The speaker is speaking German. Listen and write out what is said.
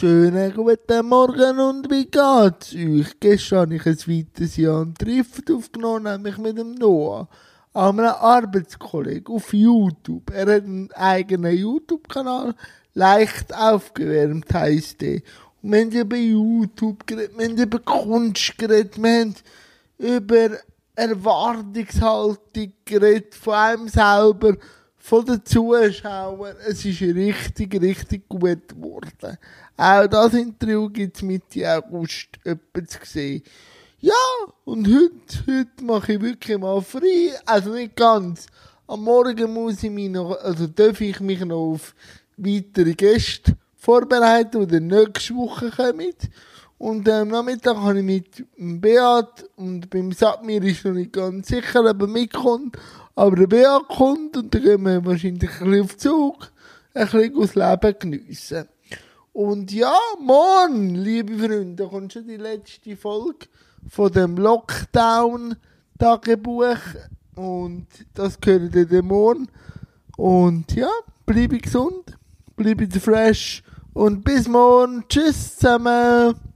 Schönen guten Morgen und wie geht's euch? Gestern habe ich ein weiteres Jahr ein Trift aufgenommen, nämlich mit dem Noah, einem Arbeitskollegen auf YouTube. Er hat einen eigenen YouTube-Kanal, leicht aufgewärmt heisst. Und wir haben über YouTube geredet, wir haben über Kunst geredet, wir haben über Erwartungshaltung geredet, von einem selber, von den Zuschauern. Es ist richtig, richtig gut geworden. Auch das Interview gibt es Mitte August etwa zu sehen. Ja, und heute, heute mache ich wirklich mal frei. Also nicht ganz. Am Morgen muss ich mich noch, also darf ich mich noch auf weitere Gäste vorbereiten, die nächste Woche kommen. Und am Nachmittag habe ich mit Beat und beim Satmir ist noch nicht ganz sicher, ob er mitkommt. Aber der Beat kommt und dann gehen wir wahrscheinlich ein bisschen auf Zug, ein bisschen aus Leben geniessen. Und ja, morgen, liebe Freunde, kommt schon die letzte Folge von dem Lockdown-Tagebuch. Und das gehört dann morgen. Und ja, bleibe gesund, bleibe fresh und bis morgen. Tschüss zusammen.